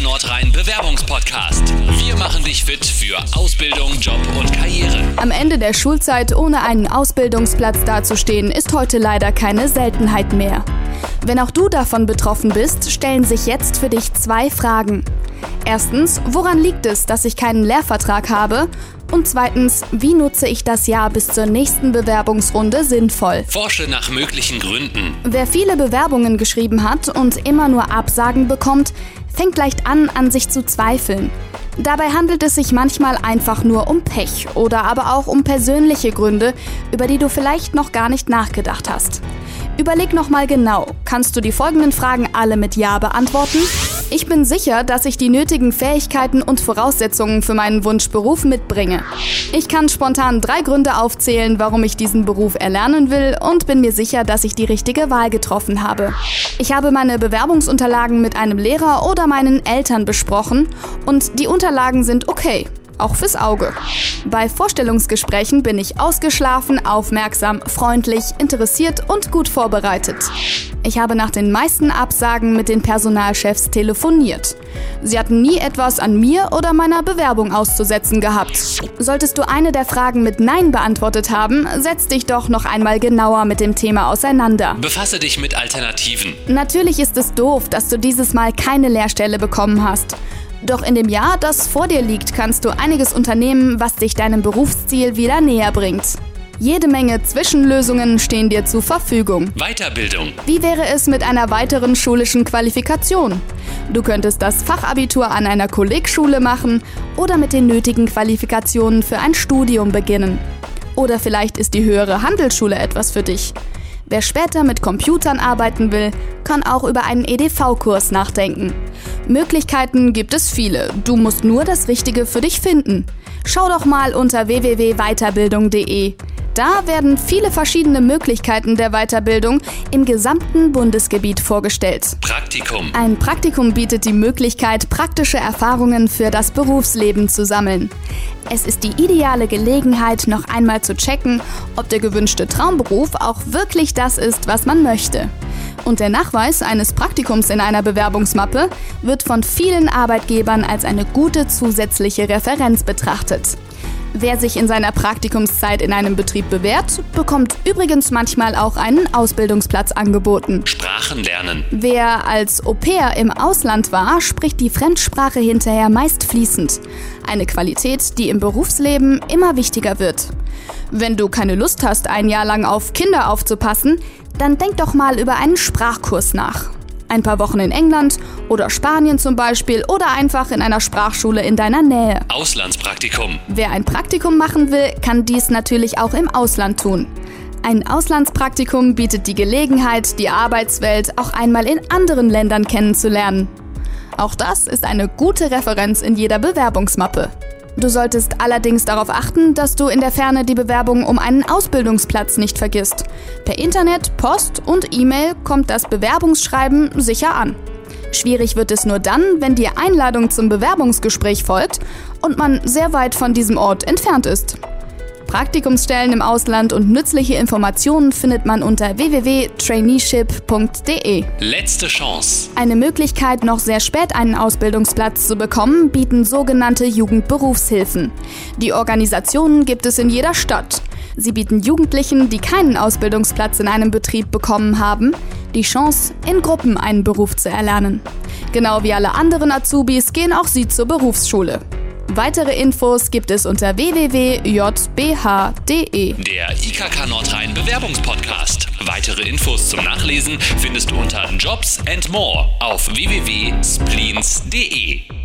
Nordrhein Bewerbungspodcast. Wir machen dich fit für Ausbildung, Job und Karriere. Am Ende der Schulzeit ohne einen Ausbildungsplatz dazustehen, ist heute leider keine Seltenheit mehr. Wenn auch du davon betroffen bist, stellen sich jetzt für dich zwei Fragen. Erstens, woran liegt es, dass ich keinen Lehrvertrag habe? Und zweitens, wie nutze ich das Jahr bis zur nächsten Bewerbungsrunde sinnvoll? Forsche nach möglichen Gründen. Wer viele Bewerbungen geschrieben hat und immer nur Absagen bekommt, fängt leicht an, an sich zu zweifeln. Dabei handelt es sich manchmal einfach nur um Pech oder aber auch um persönliche Gründe, über die du vielleicht noch gar nicht nachgedacht hast. Überleg nochmal genau, kannst du die folgenden Fragen alle mit Ja beantworten? Ich bin sicher, dass ich die nötigen Fähigkeiten und Voraussetzungen für meinen Wunschberuf mitbringe. Ich kann spontan drei Gründe aufzählen, warum ich diesen Beruf erlernen will und bin mir sicher, dass ich die richtige Wahl getroffen habe. Ich habe meine Bewerbungsunterlagen mit einem Lehrer oder meinen Eltern besprochen und die Unterlagen sind okay auch fürs Auge. Bei Vorstellungsgesprächen bin ich ausgeschlafen, aufmerksam, freundlich, interessiert und gut vorbereitet. Ich habe nach den meisten Absagen mit den Personalchefs telefoniert. Sie hatten nie etwas an mir oder meiner Bewerbung auszusetzen gehabt. Solltest du eine der Fragen mit Nein beantwortet haben, setz dich doch noch einmal genauer mit dem Thema auseinander. Befasse dich mit Alternativen. Natürlich ist es doof, dass du dieses Mal keine Lehrstelle bekommen hast. Doch in dem Jahr, das vor dir liegt, kannst du einiges unternehmen, was dich deinem Berufsziel wieder näher bringt. Jede Menge Zwischenlösungen stehen dir zur Verfügung. Weiterbildung. Wie wäre es mit einer weiteren schulischen Qualifikation? Du könntest das Fachabitur an einer Kollegschule machen oder mit den nötigen Qualifikationen für ein Studium beginnen. Oder vielleicht ist die höhere Handelsschule etwas für dich. Wer später mit Computern arbeiten will, kann auch über einen EDV-Kurs nachdenken. Möglichkeiten gibt es viele, du musst nur das Richtige für dich finden. Schau doch mal unter www.weiterbildung.de. Da werden viele verschiedene Möglichkeiten der Weiterbildung im gesamten Bundesgebiet vorgestellt. Praktikum. Ein Praktikum bietet die Möglichkeit, praktische Erfahrungen für das Berufsleben zu sammeln. Es ist die ideale Gelegenheit, noch einmal zu checken, ob der gewünschte Traumberuf auch wirklich das ist, was man möchte. Und der Nachweis eines Praktikums in einer Bewerbungsmappe wird von vielen Arbeitgebern als eine gute zusätzliche Referenz betrachtet. Wer sich in seiner Praktikumszeit in einem Betrieb bewährt, bekommt übrigens manchmal auch einen Ausbildungsplatz angeboten. Sprachen lernen. Wer als Au pair im Ausland war, spricht die Fremdsprache hinterher meist fließend. Eine Qualität, die im Berufsleben immer wichtiger wird. Wenn du keine Lust hast, ein Jahr lang auf Kinder aufzupassen, dann denk doch mal über einen Sprachkurs nach ein paar Wochen in England oder Spanien zum Beispiel oder einfach in einer Sprachschule in deiner Nähe. Auslandspraktikum. Wer ein Praktikum machen will, kann dies natürlich auch im Ausland tun. Ein Auslandspraktikum bietet die Gelegenheit, die Arbeitswelt auch einmal in anderen Ländern kennenzulernen. Auch das ist eine gute Referenz in jeder Bewerbungsmappe. Du solltest allerdings darauf achten, dass du in der Ferne die Bewerbung um einen Ausbildungsplatz nicht vergisst. Per Internet, Post und E-Mail kommt das Bewerbungsschreiben sicher an. Schwierig wird es nur dann, wenn die Einladung zum Bewerbungsgespräch folgt und man sehr weit von diesem Ort entfernt ist. Praktikumsstellen im Ausland und nützliche Informationen findet man unter www.traineeship.de. Letzte Chance. Eine Möglichkeit, noch sehr spät einen Ausbildungsplatz zu bekommen, bieten sogenannte Jugendberufshilfen. Die Organisationen gibt es in jeder Stadt. Sie bieten Jugendlichen, die keinen Ausbildungsplatz in einem Betrieb bekommen haben, die Chance, in Gruppen einen Beruf zu erlernen. Genau wie alle anderen Azubis gehen auch sie zur Berufsschule. Weitere Infos gibt es unter www.jbh.de. Der IKK Nordrhein Bewerbungspodcast. Weitere Infos zum Nachlesen findest du unter Jobs and More auf www.spleens.de.